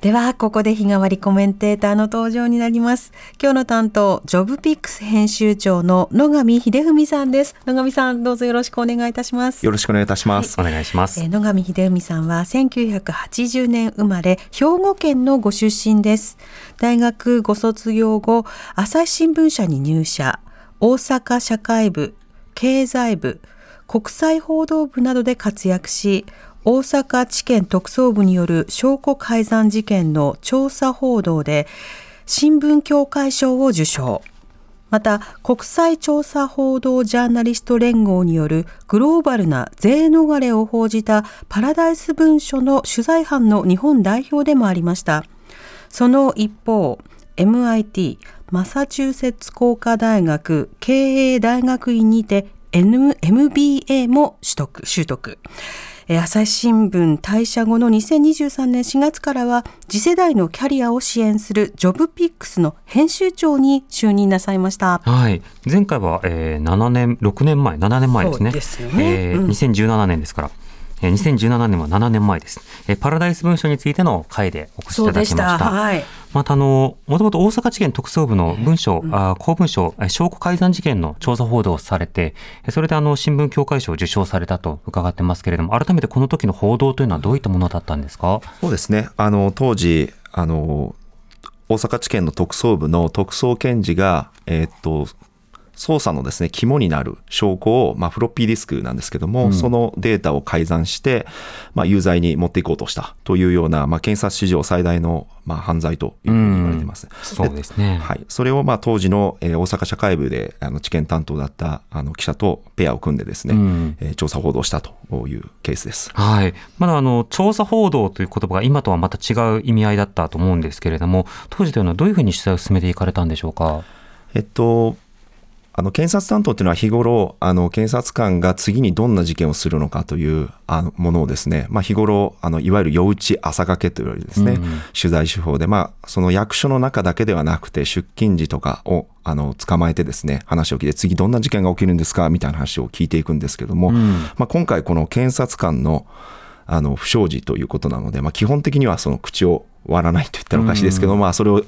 では、ここで日替わりコメンテーターの登場になります。今日の担当、ジョブピックス編集長の野上秀文さんです。野上さん、どうぞよろしくお願いいたします。よろしくお願いいたします。お願いします。えー野上秀文さんは1980年生まれ、兵庫県のご出身です。大学ご卒業後、朝日新聞社に入社、大阪社会部、経済部、国際報道部などで活躍し、大阪地検特捜部による証拠改ざん事件の調査報道で新聞協会賞を受賞。また国際調査報道ジャーナリスト連合によるグローバルな税逃れを報じたパラダイス文書の取材班の日本代表でもありました。その一方、MIT マサチューセッツ工科大学経営大学院にて MBA も取得習得。えー朝日新聞退社後の2023年4月からは次世代のキャリアを支援するジョブピックスの編集長に就任なさいました。はい。前回は、えー、7年、6年前、7年前ですね。そうですよねえーうん2017年ですから。えー2017年は7年前です。えーパラダイス文書についての回でお越しいただ。きましたた。はい。またあの、もともと大阪地検特捜部の文書、あ公文書、え証拠改ざん事件の調査報道をされて、えそれであの、新聞協会賞を受賞されたと伺ってますけれども、改めてこの時の報道というのはどういったものだったんですか？そうですね。あの、当時、あの、大阪地検の特捜部の特捜検事が、えーっと、捜査のですね、肝になる証拠を、まあ、フロッピーディスクなんですけども、そのデータを改ざんして、まあ、有罪に持っていこうとしたというような、まあ、検察史上最大の、まあ、犯罪というふうに言われています。そうですね。はい、それをまあ当時の、えー大阪社会部であの知見担当だったあの記者とペアを組んでですね、うんえー調査報道したというケースです。はい。まだあの、調査報道という言葉が今とはまた違う意味合いだったと思うんですけれども、当時というのはどういうふうに取材を進めていかれたんでしょうか？えっとあの検察担当っていうのは日頃あの検察官が次にどんな事件をするのかというあのものをですね、まあ、日頃あのいわゆる夜打ち朝掛けと言われるですね、うん。取材手法で、まあ、その役所の中だけではなくて出勤時とかをあの捕まえてですね話を聞いて次どんな事件が起きるんですかみたいな話を聞いていくんですけども、うん。まあ、今回この検察官のあの不祥事ということなので、まあ、基本的にはその口を割らないと言ったらおかしいですけど、まあそれを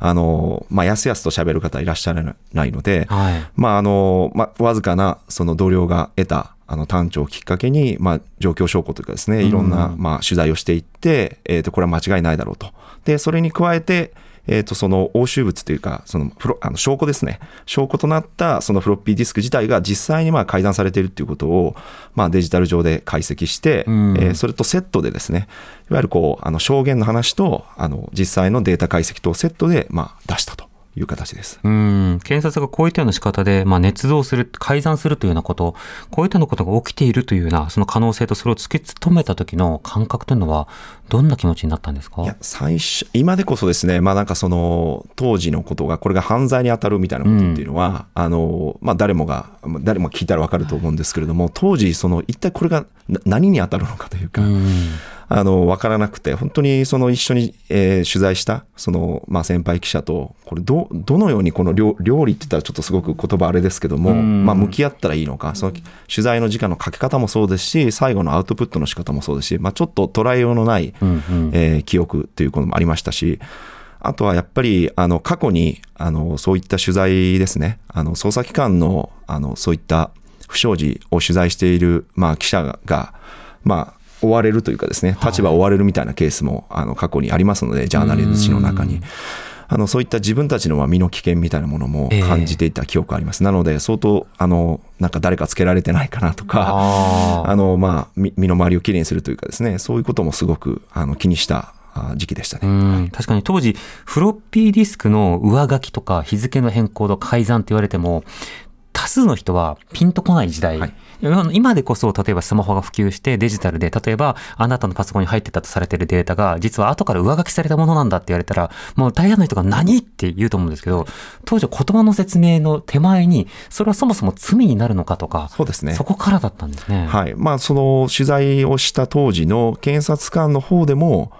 あの、まあ、やすやすと喋る方いらっしゃらないので、はい。まああのまあ、わずかなその同僚が得たあの探知をきっかけに、まあ、状況証拠というかですねいろんな、まあ、取材をしていって、えー、とこれは間違いないだろうとでそれに加えて、えー、とその押収物というかそのフロあの証拠ですね。証拠となったそのフロッピーディスク自体が実際にまあ改ざんされているということを、まあ、デジタル上で解析して、うん。えーそれとセットでですね。いわゆるこうあの証言の話とあの実際のデータ解析とセットで、まあ、出したという形です。うん、検察がこういったような仕方で、まあ、捏造する、改ざんするというようなこと、こういったようなことが起きているというような、その可能性とそれを突き止めた時の感覚というのは、どんな気持ちになったんですか？いや最初今でこそですね、まあ、なんかその当時のことがこれが犯罪に当たるみたいなことっていうのは、あのまあ、誰もがまあ誰も聞いたら分かると思うんですけれども当時その一体これがな何に当たるのかというか、うんあの分からなくて本当にその一緒に、えー取材したその、まあ、先輩記者とこれどどのようにこの料料理って言ったらちょっとすごく言葉あれですけども、うん。まあ、向き合ったらいいのかその取材の時間のかけ方もそうですし最後のアウトプットの仕方もそうですし、まあ、ちょっと捉えようのない、うんうん。えー記憶ということもありましたし、あとはやっぱりあの過去にあのそういった取材ですね、あの捜査機関のあのそういった不祥事を取材している、まあ、記者が、まあ、追われるというかですね、立場を追われるみたいなケースもあの過去にありますので、ジャーナリズム誌の中に。あのそういった自分たちのまあ身の危険みたいなものも感じていた記憶があります。なので、相当、あの、なんか誰かつけられてないかなとか、あ の、まあ、み身の回りをきれいにするというかですね、そういうこともすごくあの気にしたあ時期でしたうね。ん確かに当時、フロッピーディスクの上書きとか日付の変更と改ざんって言われても、多数の人はピンとこない時代。はい今今でこそ、例えばスマホが普及してデジタルで、例えばあなたのパソコンに入ってたとされているデータが、実は後から上書きされたものなんだって言われたら、もう大半の人が何って言うと思うんですけど、当時は言葉の説明の手前に、それはそもそも罪になるのかとか、そうですね。そこからだったんですね。はい。まあ、その取材をした当時の検察官の方でも、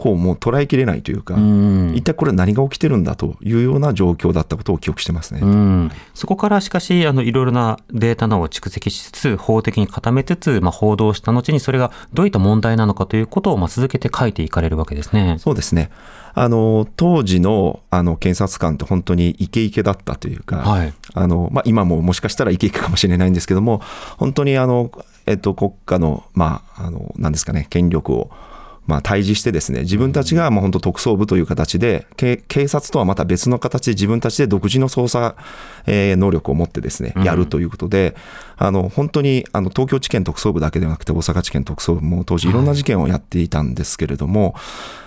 構もう捉えきれないというか、うん一体これ何が起きてるんだというような状況だったことを記憶してますね。うん、そこからしかしあのいろいろなデータなどを蓄積しつつ法的に固めつつ、まあ、報道した後にそれがどういった問題なのかということをまあ続けて書いていかれるわけですね。そうですね。あの、当時の、あの、検察官って本当にイケイケだったというか、はいあの、まあ、今ももしかしたらイケイケかもしれないんですけども、本当にあの、えっと、国家の、まあ、あの、なんですかね、権力を、まあ、対峙してですね、自分たちがもう本当特捜部という形で、け警察とはまた別の形で自分たちで独自の捜査、えー能力を持ってですね、やるということで、あの、本当に、あの、東京地検特捜部だけではなくて、大阪地検特捜部も当時いろんな事件をやっていたんですけれども、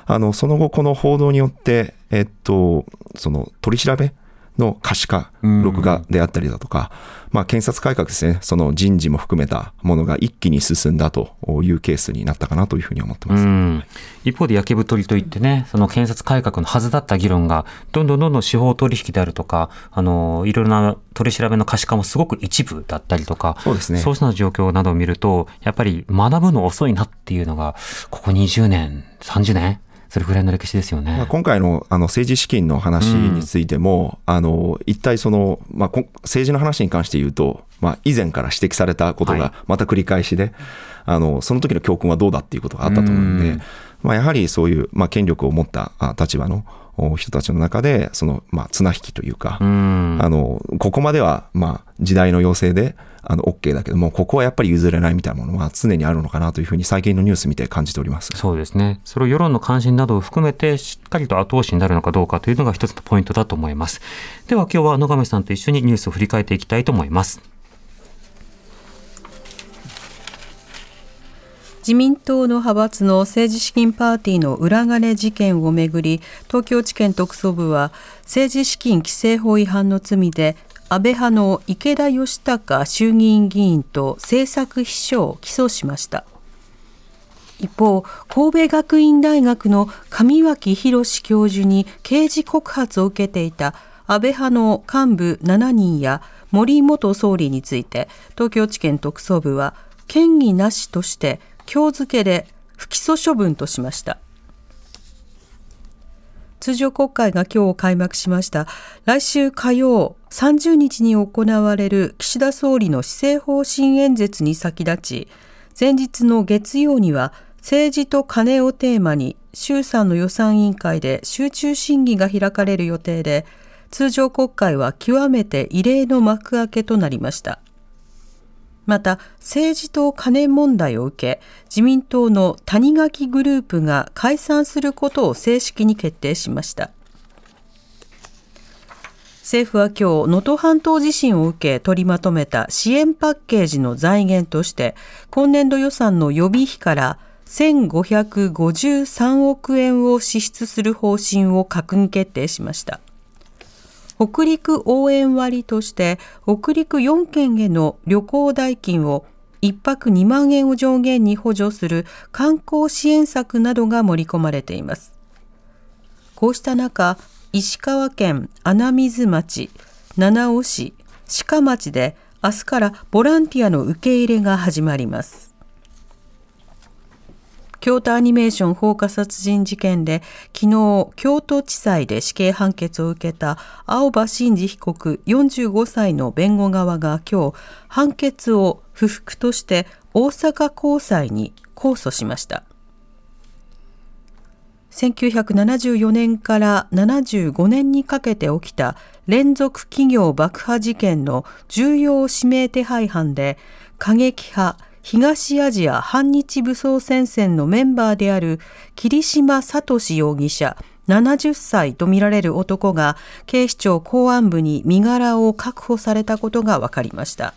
あの、その後、この報道によって、えっと、その、取り調べの可視化、うん録画であったりだとか、まあ、検察改革ですね、その人事も含めたものが一気に進んだというケースになったかなというふうに思ってうます。ん、一方で焼け太りといってね、その検察改革のはずだった議論が、どんどんどんどん司法取引であるとか、あの、いろいろな取り調べの可視化もすごく一部だったりとか、そうですね。そうした状況などを見ると、やっぱり学ぶの遅いなっていうのが、ここ20年、30年それぐらいの歴史ですよね。まあ、今回のあの政治資金の話についても、あの一体その、まあ、こ政治の話に関して言うと、まあ、以前から指摘されたことはい。がまた繰り返しで、あのその時の教訓はどうだっていうことがあったと思うんで、うん。まあ、やはりそういう、まあ、権力を持ったあ立場のお人たちの中で、その、まあ、綱引きというか、うん。あのここまでは、まあ、時代の要請であの OK だけども、ここはやっぱり譲れないみたいなものは常にあるのかなというふうに最近のニュース見て感じております。そうですね。それを世論の関心などを含めてしっかりと後押しになるのかどうかというのが一つのポイントだと思います。では今日は野上さんと一緒にニュースを振り返っていきたいと思います。自民党の派閥の政治資金パーティーの裏金事件をめぐり東京地検特捜部は政治資金規正法違反の罪で安倍派の池田義孝衆議院議員と政策秘書を起訴しました。一方神戸学院大学の上脇博教授に刑事告発を受けていた安倍派の幹部7人や森元総理について東京地検特捜部は嫌疑なしとして今日付で不起訴処分としました。通常国会が今日開幕しました。来週火曜30日に行われる岸田総理の施政方針演説に先立ち前日の月曜には政治と金をテーマに衆参の予算委員会で集中審議が開かれる予定で通常国会は極めて異例の幕開けとなりました。また政治と金問題を受け自民党の谷垣グループが解散することを正式に決定しました。政府は今日能登半島地震を受け取りまとめた支援パッケージの財源として今年度予算の予備費から1553億円を支出する方針を閣議決定しました。北陸応援割として北陸4県への旅行代金を1泊2万円を上限に補助する観光支援策などが盛り込まれています。こうした中、石川県穴水町、七尾市、鹿町で明日からボランティアの受け入れが始まります。京都アニメーション放火殺人事件で昨日京都地裁で死刑判決を受けた青葉真司被告45歳の弁護側が今日判決を不服として大阪高裁に控訴しました。1974年から75年にかけて起きた連続企業爆破事件の重要指名手配犯で過激派東アジア反日武装戦線のメンバーである桐島聡容疑者70歳とみられる男が警視庁公安部に身柄を確保されたことが分かりました。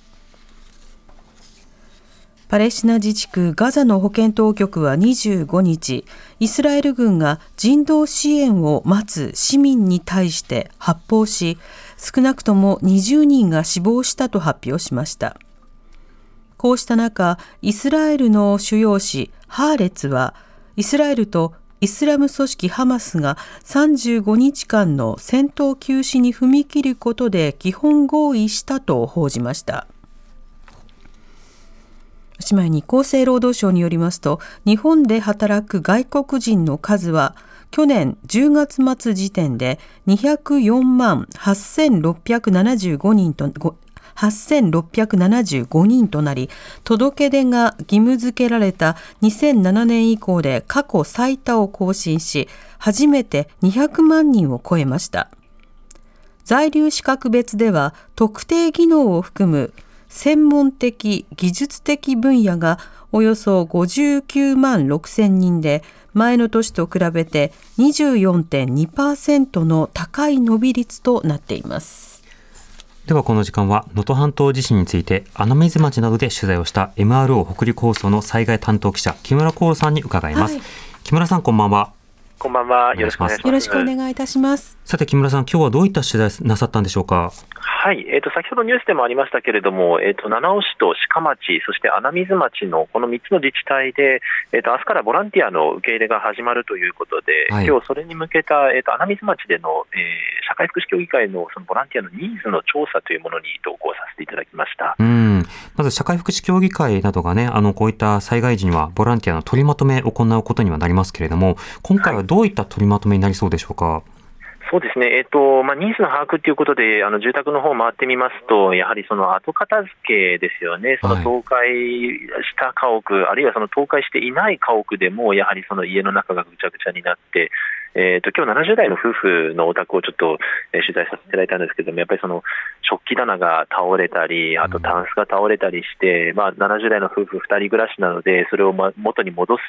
パレスチナ自治区ガザの保健当局は25日、イスラエル軍が人道支援を待つ市民に対して発砲し、少なくとも20人が死亡したと発表しました。こうした中、イスラエルの主要紙ハーレツは、イスラエルとイスラム組織ハマスが35日間の戦闘休止に踏み切ることで基本合意したと報じました。おしまいに厚生労働省によりますと、日本で働く外国人の数は、去年10月末時点で204万8675人と、8675人となり、届け出が義務付けられた2007年以降で過去最多を更新し、初めて200万人を超えました。在留資格別では特定技能を含む専門的技術的分野がおよそ59万6千人で前の年と比べて24.2%の高い伸び率となっています。ではこの時間は能登半島地震について穴水町などで取材をした MRO 北陸放送の災害担当記者木村光さんに伺います、はい。木村さんこんばんはこんばんは。よろしくお願いします。よろしくお願いいたします。さて木村さん今日はどういった取材なさったんでしょうか？はい。えっ、と、先ほどニュースでもありましたけれども、えっ、と、七尾市と鹿町、そして穴水町のこの3つの自治体で、えっ、と、明日からボランティアの受け入れが始まるということで、はい今日それに向けた、えっ、と、穴水町での、えー社会福祉協議会のそのボランティアのニーズの調査というものに同行させていただきました。うんまず社会福祉協議会などがねあのこういった災害時にはボランティアの取りまとめを行うことにはなりますけれども今回はどういった取りまとめになりそうでしょうか、そうですね、えっとまあ、ニーズの把握ということで、あの住宅の方を回ってみますと、やはりその後片付けですよね、そのはい倒壊した家屋、あるいはその倒壊していない家屋でも、やはりその家の中がぐちゃぐちゃになって、えっと今日70代の夫婦のお宅をちょっと、えー取材させていただいたんですけども、やっぱりその食器棚が倒れたり、あとタンスが倒れたりして、まあ、70代の夫婦2人暮らしなので、それをま元に戻す、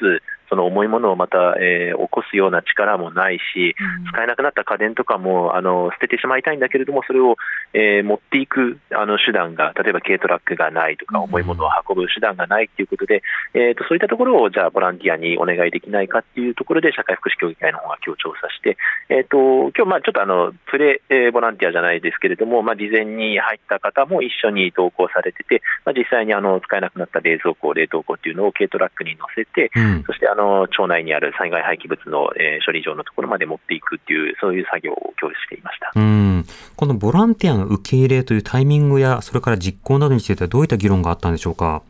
その重いものをまた、えー起こすような力もないし、使えなくなった家電とかもあの捨ててしまいたいんだけれども、それを、えー持っていくあの手段が、例えば軽トラックがないとか、うん。重いものを運ぶ手段がないということで、えー、とそういったところをじゃあ、ボランティアにお願いできないかっていうところで、社会福祉協議会の方が今日調査して、えー、と今日まあちょっとあのプレ、えーボランティアじゃないですけれども、まあ、事前に入った方も一緒に同行されてて、まあ、実際にあの使えなくなった冷蔵庫、冷凍庫っていうのを軽トラックに乗せて、うん。そしてあの町内にある災害廃棄物の、えー処理場のところまで持っていくっていう、そういう作業を今日していました。うん。このボランティアの受け入れというタイミングやそれから実行などについてはどういった議論があったんでしょうか？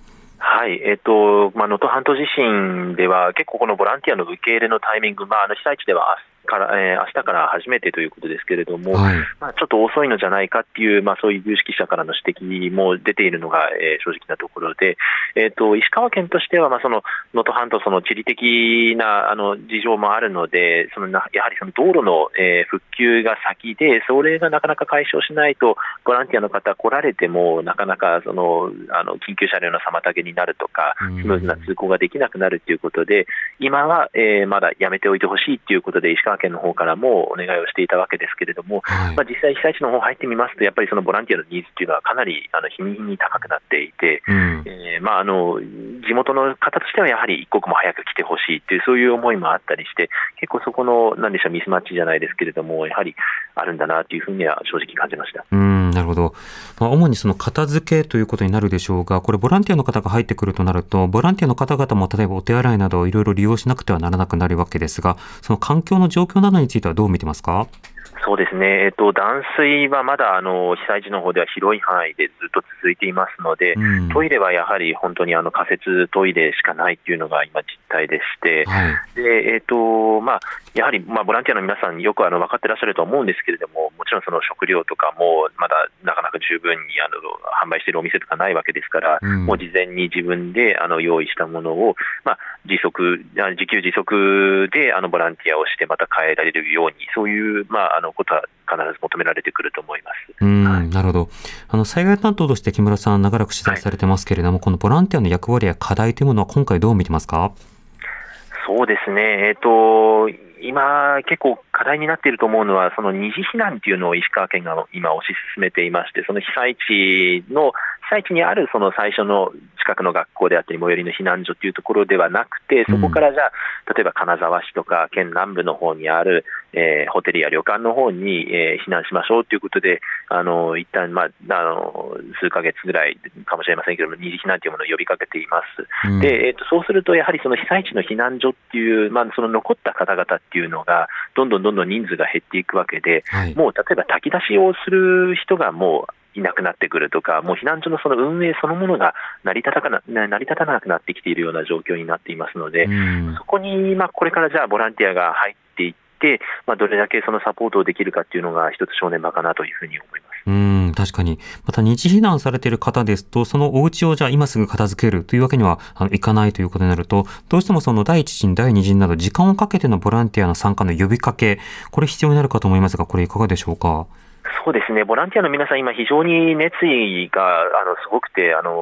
はい、えっ、と、まあ、能登半島地震では、結構このボランティアの受け入れのタイミング、まあ、あの被災地ではから、えー明日から初めてということですけれども、はい。まあ、ちょっと遅いのじゃないかっていう、まあ、そういう有識者からの指摘も出ているのが、えー正直なところで、えー、と石川県としては、まあ、その能登半島、その地理的なあの事情もあるので、そのなやはりその道路の、えー復旧が先で、それがなかなか解消しないと、ボランティアの方来られても、なかなかそのあの緊急車両の妨げになるとか、うん。スムーズな通行ができなくなるということで、今は、えーまだやめておいてほしいということで、石川県の方からもお願いをしていたわけですけれども、はい。まあ、実際、被災地の方入ってみますと、やっぱりそのボランティアのニーズっていうのはかなりあの日に日に高くなっていて、うん。えーまあ、あの地元の方としてはやはり一刻も早く来てほしいっていう、そういう思いもあったりして、結構そこの、なんでしょう、ミスマッチじゃないですけれども、やはりあるんだなというふうには正直感じました。うん、なるほど。まあ、主にその片付けということになるでしょうが、これボランティアの方が入ってくるとなると、ボランティアの方々も例えばお手洗いなどをいろいろ利用しなくてはならなくなるわけですが、その環境の状況などについてはどう見てますか？そうですね、えっと、断水はまだあの被災地の方では広い範囲でずっと続いていますので、うんトイレはやはり本当にあの仮設トイレしかないっていうのが今、実態でして、はい。でえっとまあ、やはり、まあ、ボランティアの皆さん、よくあの分かってらっしゃると思うんですけれども、もちろんその食料とかもまだなかなか十分にあの販売しているお店とかないわけですから、うんもう事前に自分であの用意したものを、まあ、自足、あ自給自足であのボランティアをして、また変えられるように、そういう、まあ、あのことは必ず求められてくると思います。うん、はいなるほど。あの、災害担当として木村さん長らく取材されてますけれども、このボランティアの役割や課題というものは今回どう見てますか？そうですね、えっ、と、今、結構課題になっていると思うのは、その二次避難っていうのを石川県が今、推し進めていまして、その被災地の、被災地にあるその最初の近くの学校であったり、最寄りの避難所っていうところではなくて、そこからじゃあ、例えば金沢市とか県南部の方にある、えーホテルや旅館の方に、えー避難しましょうということで、あの一旦まああの数ヶ月ぐらいかもしれませんけれども、二次避難というものを呼びかけています。うんで、えー、とそうすると、やはりその被災地の避難所っていう、まあ、その残った方々っていうのが、どんどんどんどん人数が減っていくわけで、はい。もう例えば炊き出しをする人がもういなくなってくるとか、もう避難所のその運営そのものが成り立たかな成り立たなくなってきているような状況になっていますので、うんそこに、まあ、これからじゃあボランティアが入っていって、まあ、どれだけそのサポートをできるかっていうのが一つ正念場かなというふうに思います。うん、確かに。また、二次避難されている方ですと、そのお家をじゃあ今すぐ片付けるというわけにはあのいかないということになると、どうしてもその第一陣、第二陣など時間をかけてのボランティアの参加の呼びかけ、これ必要になるかと思いますが、これいかがでしょうか？そうですね、ボランティアの皆さん、今、非常に熱意があのすごくて、あの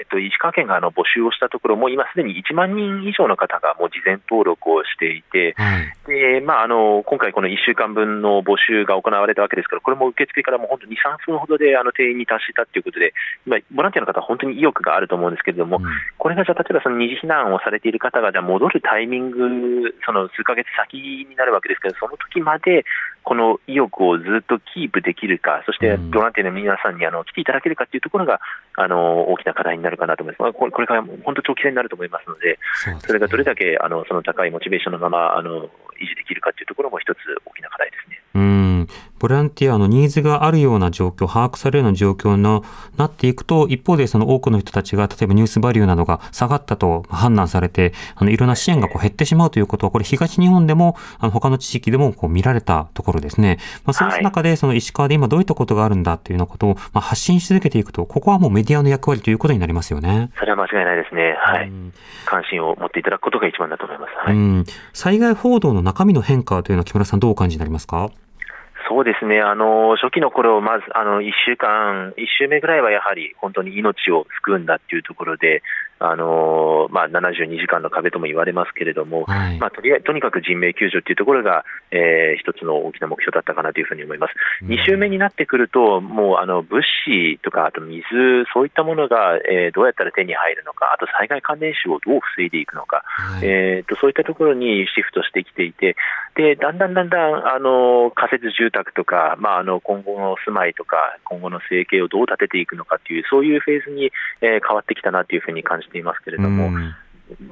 えっと、石川県があの募集をしたところ、もう今すでに1万人以上の方がもう事前登録をしていて、はい。でまあ、あの今回、この1週間分の募集が行われたわけですから、これも受付からもう本当に2、3分ほどであの定員に達したということで、今、ボランティアの方は本当に意欲があると思うんですけれども、これがじゃあ、例えばその二次避難をされている方がじゃあ戻るタイミング、その数ヶ月先になるわけですけど、その時までこの意欲をずっとキープできるか、そしてうんボランティアの皆さんにあの来ていただけるかというところがあの大きな課題になるかなと思います。まあこれこれから本当長期戦になると思いますので、そねそれがどれだけあのその高いモチベーションのままあの維持できるかというところも一つ大きな課題ですね。うん、ボランティアのニーズがあるような状況、把握されるような状況になっていくと、一方でその多くの人たちが、例えばニュースバリューなどが下がったと判断されて、あのいろんな支援がこう減ってしまうということは、これ東日本でも、あの他の地域でもこう見られたところですね。まあ、そうした中で、その石川で今どういったことがあるんだっていうようなことを、まあ、発信し続けていくと、ここはもうメディアの役割ということになりますよね。それは間違いないですね。はい。うん関心を持っていただくことが一番だと思います。はい。うん、災害報道の中身の変化というのは木村さんどうお感じになりますか？そうですね、あの初期の頃まずあの1週間、1週目ぐらいはやはり本当に命を救うんだっていうところで、あのまあ、72時間の壁とも言われますけれども、はい。まあ、とりあえずとにかく人命救助っていうところが、えー一つの大きな目標だったかなというふうに思います。2週目になってくると、もうあの物資とか、あと水、そういったものが、えーどうやったら手に入るのか、あと災害関連死をどう防いでいくのか、はいえー、とそういったところにシフトしてきていて、でだんだんだんだんあの仮設住宅とか、まあ、あの今後の住まいとか、今後の生計をどう立てていくのかっていう、そういうフェーズに、えー変わってきたなというふうに感じていますけれども、うん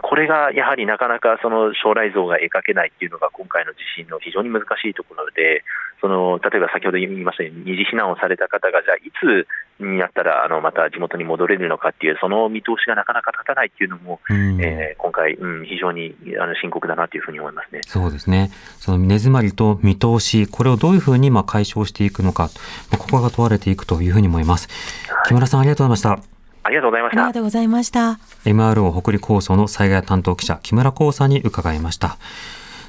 これがやはりなかなかその将来像が描けないっていうのが、今回の地震の非常に難しいところで、その例えば先ほど言いましたように、二次避難をされた方が、じゃあ、いつになったらあのまた地元に戻れるのかっていう、その見通しがなかなか立たないっていうのも、うんえー今回、うん、非常にあの深刻だなというふうに思いますね。そうですね。その根詰まりと見通し、これをどういうふうにまあ解消していくのか、まあここが問われていくというふうに思います。木村さんありがとうございました。ありがとうございましたありが。とうございました。MRO 北陸放送の災害担当記者木村光さんに伺いました。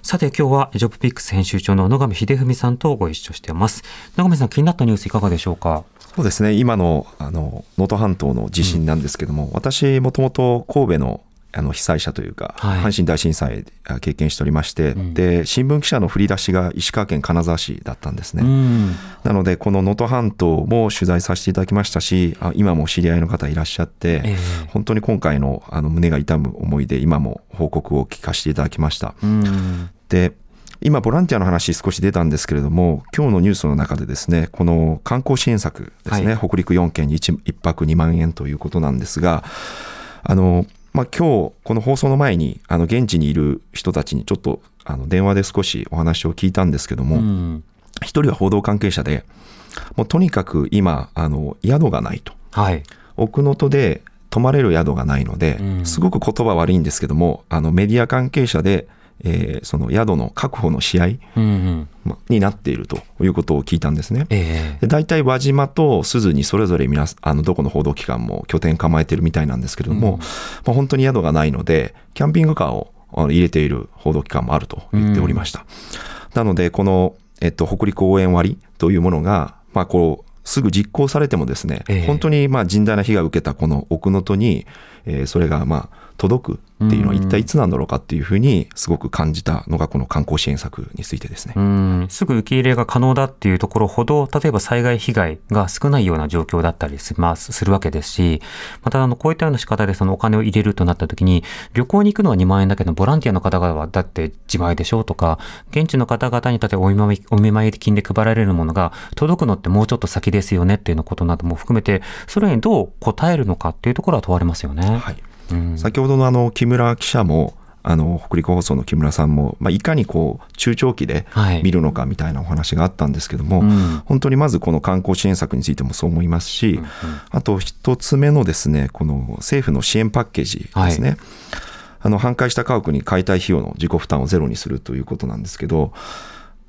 さて今日はジョブピックス編集長の野上秀文さんとご一緒しています。野上さん気になったニュースいかがでしょうか？そうですね今のあの能登半島の地震なんですけども、私もともと神戸のあの被災者というか、はい阪神大震災あ経験しておりまして、んで新聞記者の振り出しが石川県金沢市だったんですね。うん。なのでこの能登半島も取材させていただきましたしあ今も知り合いの方いらっしゃって、ええ本当に今回のあの胸が痛む思いで今も報告を聞かせていただきました。うん。で今ボランティアの話少し出たんですけれども今日のニュースの中でですねこの観光支援策ですね、はい北陸4県に 1, 一泊2万円ということなんですがあの、まあ、今日この放送の前にあの現地にいる人たちにちょっとあの電話で少しお話を聞いたんですけども、うん。一人は報道関係者でもうとにかく今あの宿がないとはい。奥能登で泊まれる宿がないので、うんすごく言葉悪いんですけどもあのメディア関係者で、えーその宿の確保の試合うんうん。まになっているということを聞いたんですね。ええで大体輪島と鈴にそれぞれ皆あのどこの報道機関も拠点構えてるみたいなんですけれども、うんまあ、本当に宿がないのでキャンピングカーを入れている報道機関もあると言っておりました。なのでこの、えっと、北陸応援割というものが、まあ、こうすぐ実行されてもですね、ええ本当にまあ甚大な被害を受けたこの奥能登に、えーそれがまあ届くっていうのは一体いつなんだろうかっていうふうにすごく感じたのがこの観光支援策についてですね。うん、すぐ受け入れが可能だっていうところほど、例えば災害被害が少ないような状況だったりしますするわけですし、またあのこういったような仕方でそのお金を入れるとなった時に、旅行に行くのは2万円だけど、ボランティアの方々はだって自前でしょうとか、現地の方々に例えばお見舞いお見舞い金で配られるものが届くのってもうちょっと先ですよねっていうのことなども含めて、それにどう答えるのかっていうところは問われますよね。はいうん。先ほどのあの木村記者もあの北陸放送の木村さんも、まあ、いかにこう中長期ではい。見るのかみたいなお話があったんですけども、うん。本当にまずこの観光支援策についてもそう思いますし、あと一つ目のですねこの政府の支援パッケージですね、あの半壊した家屋に解体費用の自己負担をゼロにするということなんですけど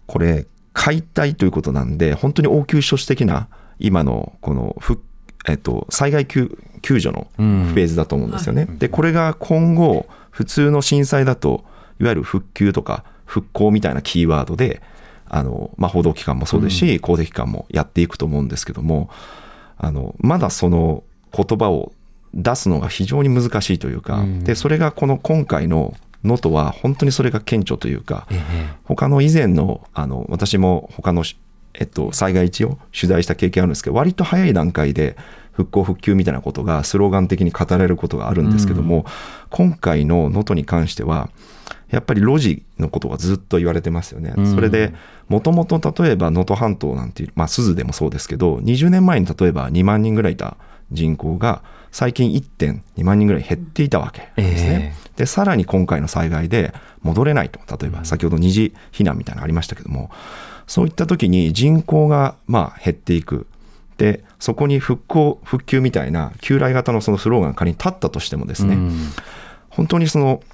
これ解体ということなんで本当に応急処置的な今のこの復えっと、災害救救助のフうん。ェーズだと思うんですよね。でこれが今後普通の震災だといわゆる復旧とか復興みたいなキーワードであの、まあ、報道機関もそうですし、公的機関もやっていくと思うんですけどもあのまだその言葉を出すのが非常に難しいというか、うん。でそれがこの今回の能登は本当にそれが顕著というか、ええ。他の以前のあの私も他のし、えっと、災害地を取材した経験あるんですけど割と早い段階で復興復旧みたいなことがスローガン的に語られることがあるんですけども、今回の能登に関してはやっぱり路地のことがずっと言われてますよね。うん。それでもともと例えば能登半島なんていう、まあ、鈴でもそうですけど20年前に例えば2万人ぐらいいた人口が最近1.2万人ぐらい減っていたわけですね。でさらに今回の災害で戻れないと。例えば先ほど二次避難みたいなのありましたけどもそういった時に人口がまあ減っていく。でそこに復興復旧みたいな旧来型のそのスローガンが仮に立ったとしてもですね、うん。本当にその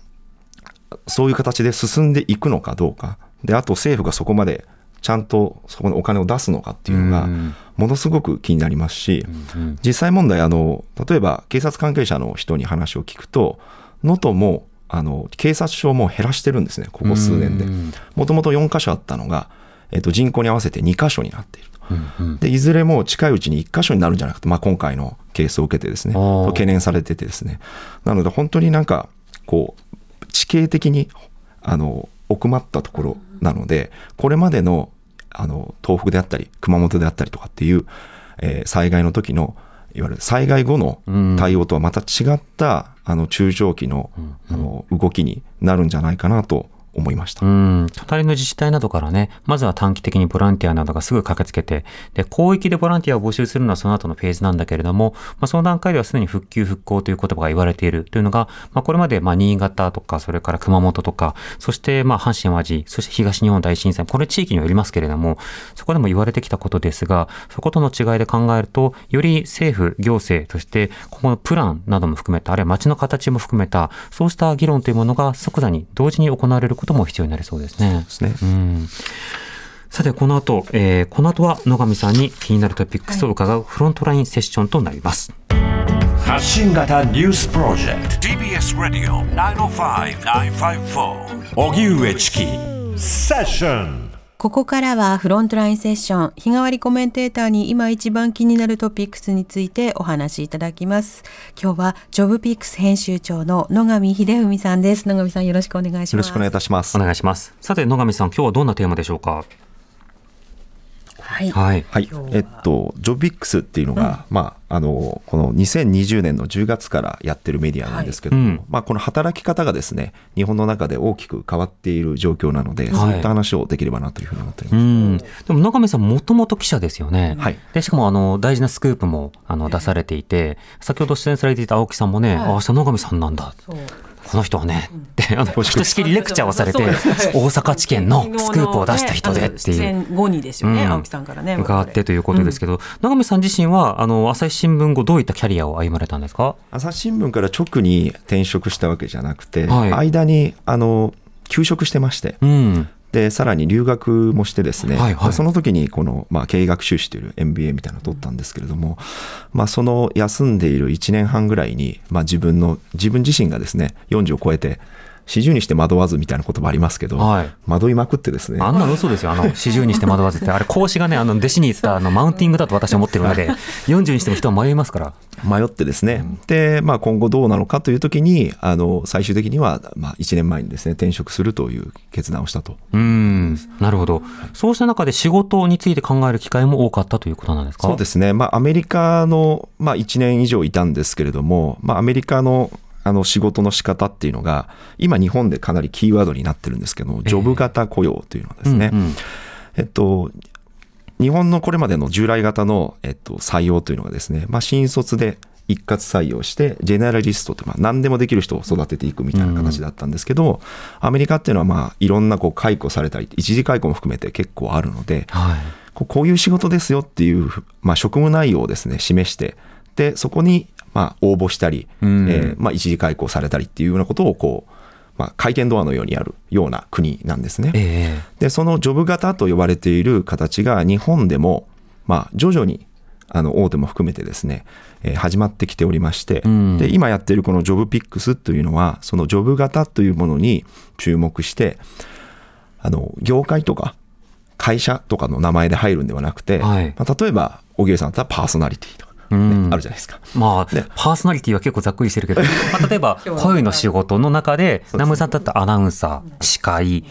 そういう形で進んでいくのかどうか。であと政府がそこまでちゃんとそこにお金を出すのかっていうのがうん。ものすごく気になりますし、うん実際問題あの例えば警察関係者の人に話を聞くと能登もあの警察署も減らしてるんですねここ数年で。うん。もともと4箇所あったのが、えっと、人口に合わせて2箇所になっていると。うんうん。でいずれも近いうちに1箇所になるんじゃなくて、まあ、今回のケースを受けてですね懸念されててですね。なので本当になんかこう地形的にあの奥まったところなのでこれまでのあの東北であったり熊本であったりとかっていう、えー災害の時のいわゆる災害後の対応とはまた違った、あの中長期の,、あの動きになるんじゃないかなと思いました。うん、隣の自治体などからね、まずは短期的にボランティアなどがすぐ駆けつけて、で、広域でボランティアを募集するのはその後のフェーズなんだけれども、まあ、その段階ではすでに復旧復興という言葉が言われているというのが、まあ、これまで、まあ、新潟とか、それから熊本とか、そして、まあ、阪神淡路、そして東日本大震災、これ地域によりますけれども、そこでも言われてきたことですが、そことの違いで考えると、より政府、行政として、ここのプランなども含めた、あるいは街の形も含めた、そうした議論というものが即座に同時に行われることも必要になりそうですね。ですね。うん。さて、この後、えーこの後は野上さんに気になるトピックスを伺うフロントラインセッションとなります。発信型ニュースプロジェクト。TBS ラディオ905-954おぎゅうえちきセッションここからはフロントラインセッション日替わりコメンテーターに今一番気になるトピックスについてお話しいただきます今日はジョブピックス編集長の野上秀文さんです野上さんよろしくお願いしますよろしくお願いいたしますお。願いします。さて、野上さん、今日はどんなテーマでしょうか？はい、はい。はい、えっと、ジョビックスっていうのが、まあ、あの、この2020年の10月からやってるメディアなんですけども、はいうんまあ、この働き方がですね、日本の中で大きく変わっている状況なので、そういった話をできればなというふうに思っておりうます。ん。でも、野上さん、もともと記者ですよね。はいで、しかも、あの、大事なスクープも、あの、出されていて、先ほど出演されていた青木さんもね、あ、明日野上さんなんだ。この人はね、で、あの、ひとしきりレクチャーをされて、大阪地検のスクープを出した人でっていう。出演後にですよね、うん青木さんからね伺ってということですけど、長見さん自身は、あの、朝日新聞後どういったキャリアを歩まれたんですか？朝日新聞から直に転職したわけじゃなくて、はい。間に、あの、休職してまして、うん。で、さらに留学もしてですね、はいはい。その時にこの、まあ、経営学修士という MBA みたいなのを取ったんですけれども、まあ、その休んでいる1年半ぐらいに、まあ、自分の、自分自身がですね、40を超えて、四十にして惑わずみたいな言葉ありますけど、はい惑いまくってですね、あんなの嘘ですよ。あの、四十にして惑わずって。あれ、講師がね、あの、弟子に言った、あの、マウンティングだと私は思ってるので、40にしても人は迷いますから。迷ってですね、で、まあ、今後どうなのかという時に、あの、最終的には、まあ、1年前にですね、転職するという決断をしたと。うん。なるほど。そうした中で仕事について考える機会も多かったということなんですか？そうですすね、まあ、アメリカの、まあ、1年以上いたんですけれども、まあ、アメリカのあの仕事の仕方っていうのが、今、日本でかなりキーワードになってるんですけども、ジョブ型雇用というのはですね、うんうん。えっと、日本のこれまでの従来型の、えっと、採用というのがですね、まあ、新卒で、一括採用してジェネラリストってまあ何でもできる人を育てていくみたいな形だったんですけど、アメリカっていうのはまあいろんなこう解雇されたり一時解雇も含めて結構あるのではい。こうこういう仕事ですよっていう、まあ、職務内容をですね示してでそこにまあ応募したり、うん。えーまあ、一時解雇されたりっていうようなことをこう、まあ、回転ドアのようにやるような国なんですね。ええ。でそのジョブ型と呼ばれている形が日本でも、まあ、徐々にあの大手も含めてですね、えー始まってきておりまして、うん。で今やっているこのジョブピックスというのはそのジョブ型というものに注目してあの業界とか会社とかの名前で入るんではなくて、はい。まあ、例えば小木さんだったらパーソナリティとうんあるじゃないですか。まあ、ねパーソナリティは結構ざっくりしてるけど、まあ、例えば声の仕事の中で、ナムさんだったらアナウンサー、司会、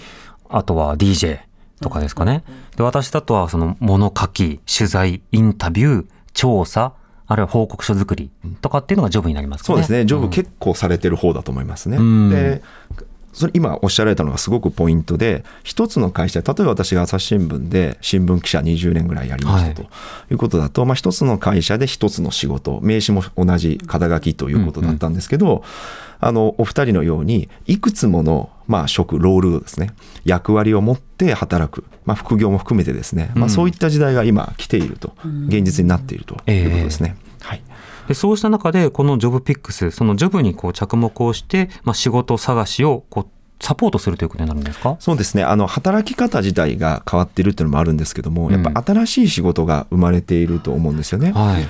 あとは DJ とかですかね。で、私だとはその物書き、取材、インタビュー、調査、あるいは報告書作りとかっていうのがジョブになりますかね。そうですね、ジョブうん結構されてる方だと思いますね。うんでそれ今おっしゃられたのがすごくポイントで一つの会社例えば私が朝日新聞で新聞記者20年ぐらいやりましたとい。うことだと、まあ、一つの会社で一つの仕事名刺も同じ肩書きということだったんですけど、あのお二人のようにいくつもの、まあ、職ロールですね役割を持って働く、まあ、副業も含めてですね、まあ、そういった時代が今来ていると、現実になっているということですね。はいでそうした中で、このジョブピックス、そのジョブにこう着目をして、まあ、仕事探しをこうサポートするということになるんですか？そうですね。あの働き方自体が変わっているっていうのもあるんですけども、うん。やっぱ新しい仕事が生まれていると思うんですよね。はい。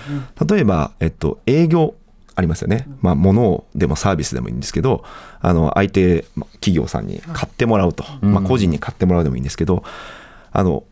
例えば、えっと、営業ありますよね、まあ、物でもサービスでもいいんですけどあの相手まあ企業さんに買ってもらうと、うん。まあ、個人に買ってもらうでもいいんですけどあの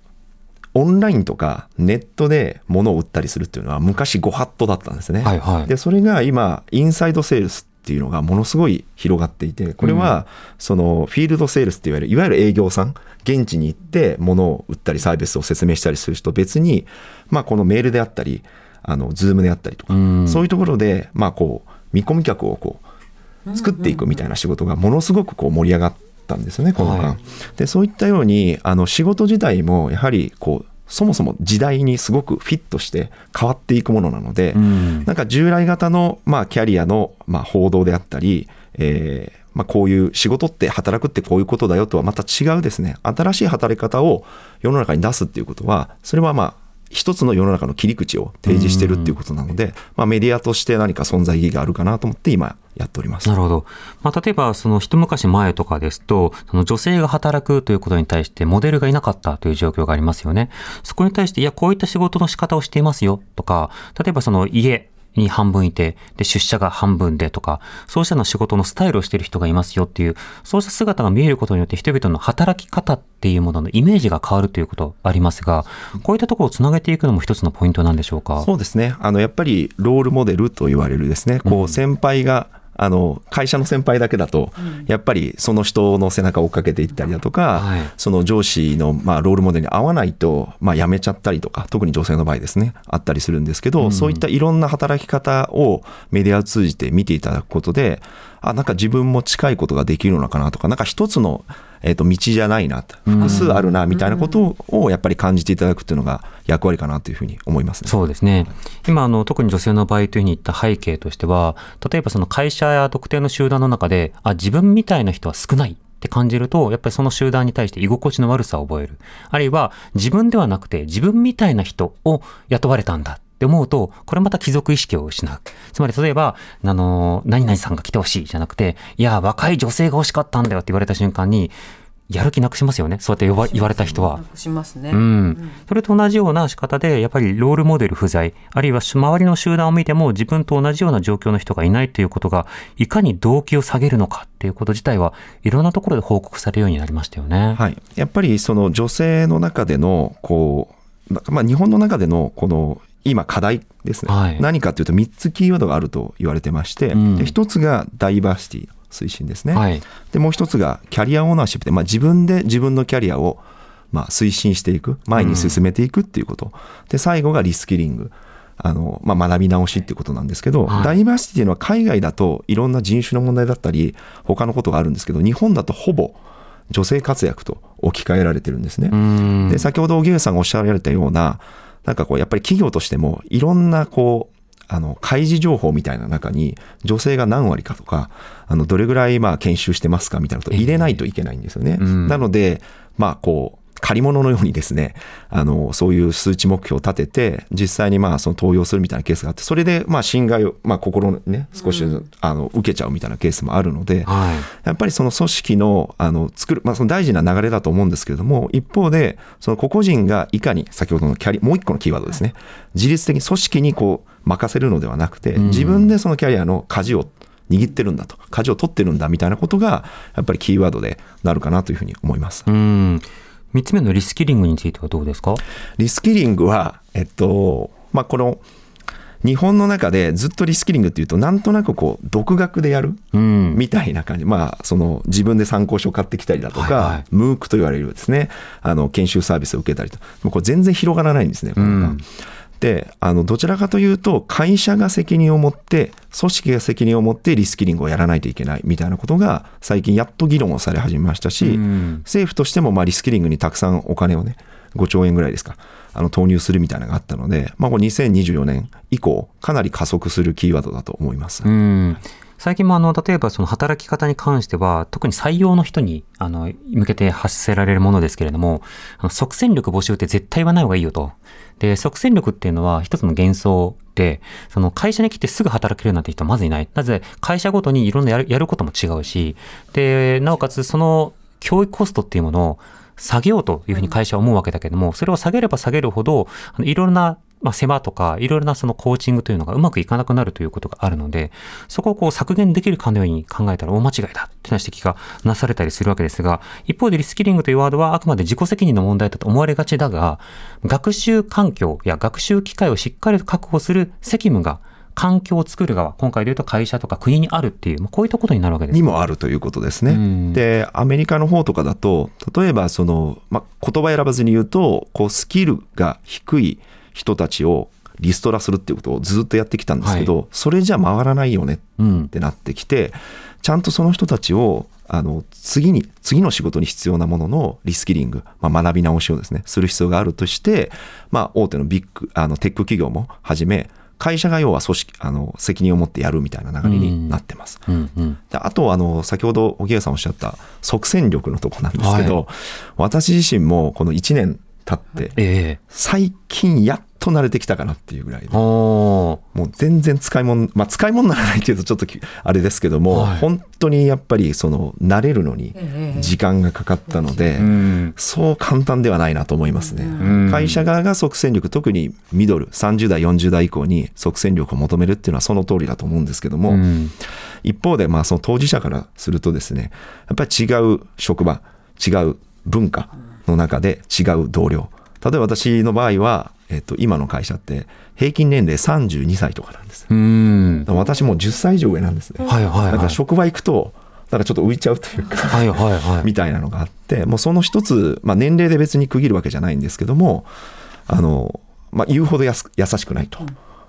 オンラインとかネットで物を売ったりするっていうのは昔ご法度だったんですね。はいはい。でそれが今インサイドセールスっていうのがものすごい広がっていてこれはそのフィールドセールスっていわれるいわゆる営業さん現地に行って物を売ったりサービスを説明したりする人別にまあこのメールであったりあのズームであったりとかうんそういうところでまあこう見込み客をこう作っていくみたいな仕事がものすごくこう盛り上がったんですよねこの間、はいでそういったようにあの仕事自体もやはりこうそもそも時代にすごくフィットして変わっていくものなので、うん。なんか従来型の、まあ、キャリアの、まあ、報道であったり、えーまあ、こういう仕事って働くってこういうことだよとはまた違うですね新しい働き方を世の中に出すっていうことはそれはまあ一つの世の中の切り口を提示してるっていうことなので、まあ、メディアとして何か存在意義があるかなと思って今やっております。なるほど。まあ、例えば、その一昔前とかですと、その女性が働くということに対してモデルがいなかったという状況がありますよね。そこに対して、いや、こういった仕事の仕方をしていますよとか、例えばその家、に半分いて、で、出社が半分でとか、そうしたの仕事のスタイルをしている人がいますよっていう、そうした姿が見えることによって人々の働き方っていうもののイメージが変わるということありますが、こういったところをつなげていくのも一つのポイントなんでしょうか？そうですねあのやっぱりロールモデルと言われるですねこう先輩が、あの会社の先輩だけだと、やっぱりその人の背中を追っかけていったりだとか、はい。その上司の、まあ、ロールモデルに合わないと、まあ、辞めちゃったりとか特に女性の場合ですねあったりするんですけど、そういったいろんな働き方をメディアを通じて見ていただくことであなんか自分も近いことができるのかなとかなんか一つの、えー、と道じゃないな複数あるなみたいなことをやっぱり感じていただくっていうのが役割かなというふうに思いますね。そうですね。今、あの、特に女性の場合というふうに言った背景としては、例えばその会社や特定の集団の中で、あ、自分みたいな人は少ない。って感じると、やっぱりその集団に対して居心地の悪さを覚える。あるいは、自分ではなくて自分みたいな人を雇われたんだって思うと、これまた貴族意識を失う。つまり、例えば、あの、何々さんが来てほしいじゃなくて、いや、若い女性が欲しかったんだよって言われた瞬間に、やる気なくしますよね。そうやって呼ば言われた人は。しますね。うん、それと同じような仕方で、やっぱりロールモデル不在、あるいは周りの集団を見ても自分と同じような状況の人がいないということが、いかに動機を下げるのかっていうこと自体は、いろんなところで報告されるようになりましたよね。はい、やっぱりその女性の中でのこう、まあ、日本の中でのこの今課題ですね、はい。何かというと3つキーワードがあると言われてまして、うん。で1つがダイバーシティの推進ですね、はい。でもう1つがキャリアオーナーシップで、まあ、自分で自分のキャリアをまあ推進していく前に進めていくっていうこと、で最後がリスキリング。あの、まあ、学び直しっていうことなんですけど、はい。ダイバーシティっていうのは海外だといろんな人種の問題だったり他のことがあるんですけど日本だとほぼ女性活躍と置き換えられてるんですね。うん。で先ほど荻上さんがおっしゃられたようななんかこうやっぱり企業としてもいろんなこうあの開示情報みたいな中に女性が何割かとかあのどれぐらいまあ研修してますかみたいなことを入れないといけないんですよね。うんなのでまあこう借り物のようにですね、あの、そういう数値目標を立てて、実際にまあ、その登用するみたいなケースがあって、それでまあ、侵害を、まあ、心のね、少し、あの、受けちゃうみたいなケースもあるので、はい。やっぱりその組織のあの作る、まあ、その大事な流れだと思うんですけれども、一方で、その個々人がいかに、先ほどのキャリ、もう一個のキーワードですね、自律的に組織にこう任せるのではなくて、自分でそのキャリアの舵を握ってるんだと、舵を取ってるんだみたいなことが、やっぱりキーワードでなるかなというふうに思います。うん。三つ目のリスキリングについてはどうですか？リスキリングは、えっと、まあ、この、日本の中でずっとリスキリングっていうと、なんとなくこう、独学でやる？うん。みたいな感じ、まあ、その自分で参考書を買ってきたりだとか、はいはい。ムークと言われるですね、あの研修サービスを受けたりと、もうこれ全然広がらないんですね、うん。であのどちらかというと、会社が責任を持って、組織が責任を持ってリスキリングをやらないといけないみたいなことが、最近やっと議論をされ始めましたし、うん政府としてもまあリスキリングにたくさんお金をね、5兆円ぐらいですか、あの投入するみたいなのがあったので、まあ、これ2024年以降、かなり加速するキーワードだと思います。うん。最近もあの、例えばその働き方に関しては、特に採用の人に、あの、向けて発せられるものですけれども、即戦力募集って絶対言わない方がいいよと。で、即戦力っていうのは一つの幻想で、その会社に来てすぐ働けるなんて人はまずいない。なぜ、会社ごとにいろんなやるやることも違うし、で、なおかつその教育コストっていうものを下げようというふうに会社は思うわけだけども、それを下げれば下げるほど、あのいろんなまあ、狭とか、いろいろなそのコーチングというのがうまくいかなくなるということがあるので、そこをこう削減できるかのように考えたら大間違いだってな指摘がなされたりするわけですが、一方でリスキリングというワードはあくまで自己責任の問題だと思われがちだが、学習環境や学習機会をしっかりと確保する責務が環境を作る側、今回で言うと会社とか国にあるっていう、まあこういったことになるわけです。にもあるということですね。うんで、アメリカの方とかだと、例えばその、まあ、言葉選ばずに言うと、こうスキルが低い人たちをリストラするっていうことをずっとやってきたんですけど、それじゃ回らないよねうんっ。てなってきて、ちゃんとその人たちをあの次に次の仕事に必要なもののリスキリング、まあ、学び直しをですねする必要があるとして、まあ、大手のビッグあのテック企業もはじめ会社が要は組織あの責任を持ってやるみたいな流れになってます。うんうん。であとあの先ほど荻上さんおっしゃった即戦力のとこなんですけど、私自身もこの1年経ってええ。最近やっと慣れてきたかなっていうぐらいで。もう全然使い物、まあ、使い物にならないっていうとちょっときあれですけども、はい。本当にやっぱりその慣れるのに時間がかかったので、うん。そう簡単ではないなと思いますね。ん。会社側が即戦力、特にミドル、30代、40代以降に即戦力を求めるっていうのはその通りだと思うんですけども、うん。一方で、まあ、その当事者からするとですね、やっぱり違う職場、違う文化の中で違う同僚。例えば私の場合は、えっと、今の会社って平均年齢32歳とかなんです。うん私もう10歳以上上なんですね。はいはいはいだから職場行くと、なんかちょっと浮いちゃうというか、はいはいはい。みたいなのがあって、もうその一つ、まあ、年齢で別に区切るわけじゃないんですけども、あの、まあ、言うほどやす優しくないと。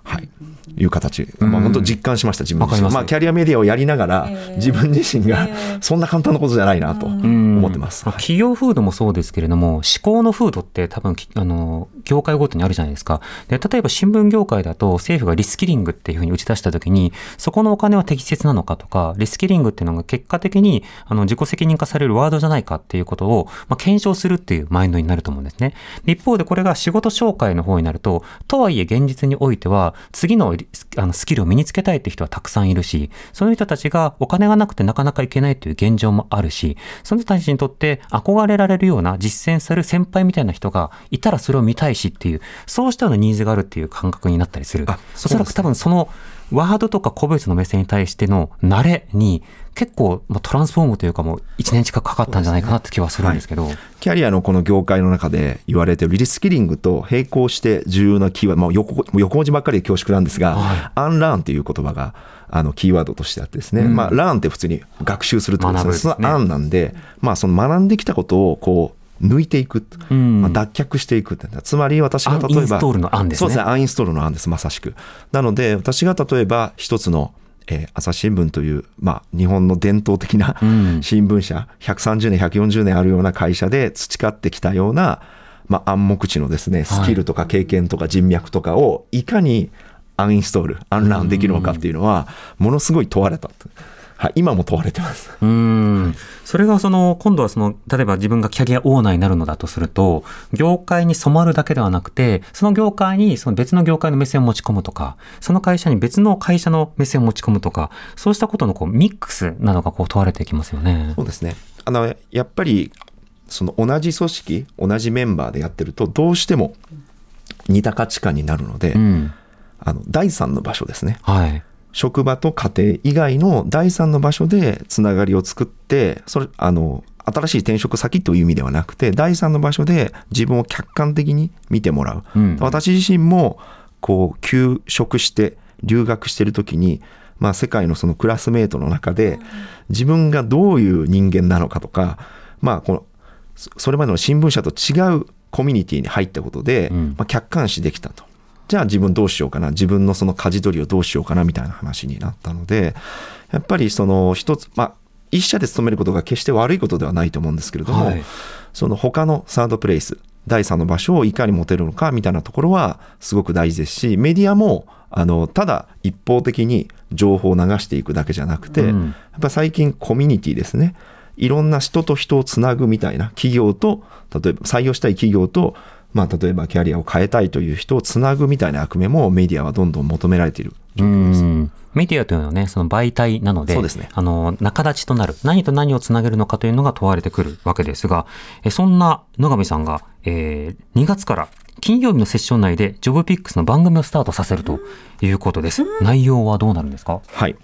はい、いう形、まあ、本当実感しました、自分自身。まあ、キャリアメディアをやりながら、自分自身が、そんな簡単なことじゃないなと思ってます。はい企業風土もそうですけれども、思考の風土って多分き、あの、業界ごとにあるじゃないですか。で、例えば新聞業界だと政府がリスキリングっていうふうに打ち出したときに、そこのお金は適切なのかとか、リスキリングっていうのが結果的に、あの、自己責任化されるワードじゃないかっていうことを、まあ、検証するっていうマインドになると思うんですね。で一方でこれが仕事紹介の方になると、とはいえ現実においては、次のあのスキルを身につけたいって人はたくさんいるし、その人たちがお金がなくてなかなかいけないという現状もあるし、その人たちにとって憧れられるような実践する先輩みたいな人がいたらそれを見たいしっていう、そうしたようなニーズがあるっていう感覚になったりする。あおそらく多分そのワードとか個別の目線に対しての慣れに結構まあトランスフォームというかもう1年近くかかったんじゃないかなって気はするんですけど。キャリアのこの業界の中で言われているリスキリングと並行して重要なキーワード、まあ、横横文字ばっかりで恐縮なんですが、はいアンラーンという言葉があのキーワードとしてあってですね、うんまあ、ラーンって普通に学習するとですね。学ぶですねそのアンなんで、まあ、その学んできたことをこう抜いていく、うん。まあ、脱却していくってつまり私がアン例えばインストールの案ですね。そうですねアンインストールの案ですまさしく。なので私が例えば一つのえー朝日新聞という、まあ、日本の伝統的なうん。新聞社、130年、140年あるような会社で培ってきたような、まあ、暗黙知のですね、スキルとか経験とか人脈とかをいかにアンインストールアンランできるのかっていうのはものすごい問われたと、はい、今も問われてますうーん。それがその、今度はその、例えば自分がキャリアオーナーになるのだとすると、業界に染まるだけではなくて、その業界にその別の業界の目線を持ち込むとか、その会社に別の会社の目線を持ち込むとか、そうしたことのこうミックスなどがこう問われてきますよね。そうですねあのやっぱりその同じ組織同じメンバーでやってるとどうしても似た価値観になるので、うん。あの第三の場所ですねはい。職場と家庭以外の第三の場所でつながりを作ってそれあの新しい転職先という意味ではなくて第三の場所で自分を客観的に見てもらう、うん。私自身もこう休職して留学してる時に、まあ、世界のそのクラスメートの中で自分がどういう人間なのかとか、まあ、このそそれまでの新聞社と違うコミュニティに入ったことで、うん。まあ、客観視できたと。じゃあ自分どうしようかな。自分のその舵取りをどうしようかなみたいな話になったのでやっぱりその一つまあ一社で勤めることが決して悪いことではないと思うんですけれども、はい。その他のサードプレイス第三の場所をいかに持てるのかみたいなところはすごく大事ですしメディアもあのただ一方的に情報を流していくだけじゃなくて、うん。やっぱ最近コミュニティですね。いろんな人と人をつなぐみたいな企業と例えば採用したい企業とまあ、例えばキャリアを変えたいという人をつなぐみたいな役目もメディアはどんどん求められている状況です。うんメディアというのはね、その媒体なので、そうですねあの、仲立ちとなる、何と何をつなげるのかというのが問われてくるわけですが、えそんな野上さんが、えー2月から金曜日のセッション内でジョブピックスの番組をスタートさせるということです。内容はどうなるんですか？はい。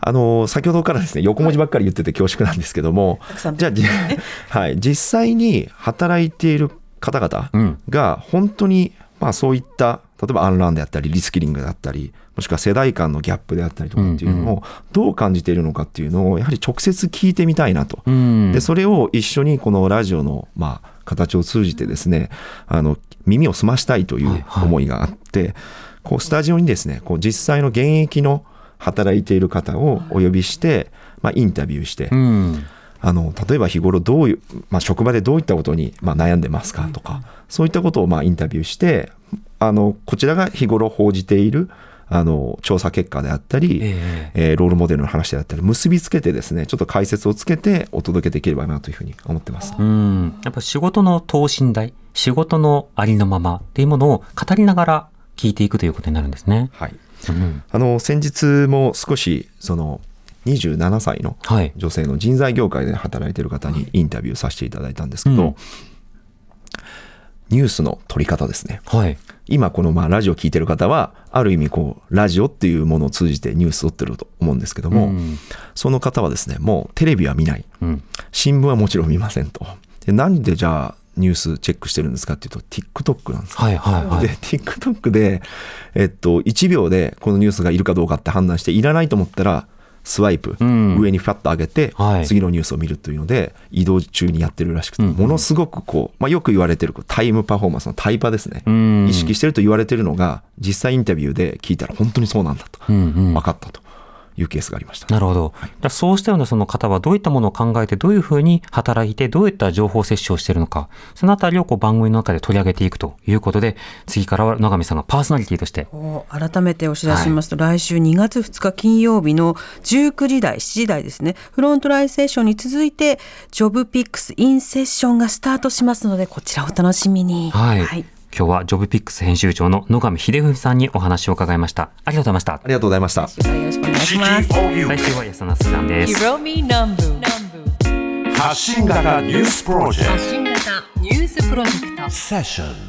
あの先ほどからですね横文字ばっかり言ってて恐縮なんですけども、くさんじゃあ、じ はい、実際に働いている方々うん。が本当に、まあ、そういった例えばアンランであったりリスキリングであったりもしくは世代間のギャップであったりとかっていうのをどう感じているのかっていうのをやはり直接聞いてみたいなと。うん。でそれを一緒にこのラジオの、まあ、形を通じてですねあの耳を澄ましたいという思いがあって、こうスタジオにですねこう実際の現役の働いている方をお呼びして、まあ、インタビューして、うんあの例えば日頃どういう、まあ、職場でどういったことに、まあ、悩んでますかとか、そういったことをまあインタビューしてあのこちらが日頃報じているあの調査結果であったり、え。えーロールモデルの話であったり結びつけてですねちょっと解説をつけてお届けできればなというふうに思ってます。うん。やっぱ仕事の等身大、仕事のありのままっていうものを語りながら聞いていくということになるんですね。はい、うん。あの先日も少しその27歳のはい。女性の人材業界で働いている方にインタビューさせていただいたんですけど、うん。ニュースの取り方ですね。はい。今このまあラジオ聞いてる方はある意味こうラジオっていうものを通じてニュースを追ってると思うんですけども、うん。その方はですねもうテレビは見ない。うん。新聞はもちろん見ませんと。で何でじゃあニュースチェックしてるんですかっていうと TikTok なんです。はいはいはい。で TikTok で、えっと、1秒でこのニュースがいるかどうかって判断していらないと思ったらスワイプ、うん。上にファッと上げて、はい。次のニュースを見るというので移動中にやってるらしくて、うん。ものすごくこう、まあ、よく言われてるタイムパフォーマンスのタイパですね、うん。意識してると言われてるのが実際インタビューで聞いたら本当にそうなんだと、うんうん。分かったというケースがありました。なるほど。じゃあそうしたようなその方はどういったものを考えて、どういうふうに働いて、どういった情報摂取をしているのか、そのあたりをこう番組の中で取り上げていくということで、次からは野上さんがパーソナリティとして、お改めてお知らせしますと、来週2月2日金曜日の19時台7時台ですねフロントラインセッションに続いてジョブピックスインセッションがスタートしますのでこちらお楽しみにはい。今日はジョブピックス編集長の野上秀文さんにお話を伺いました。ありがとうございましたあ。りがとうございました。よろしくお願いします来週は安田さんです。発信型ニュースプロジェク発信型ニュースプロジェクトトセッション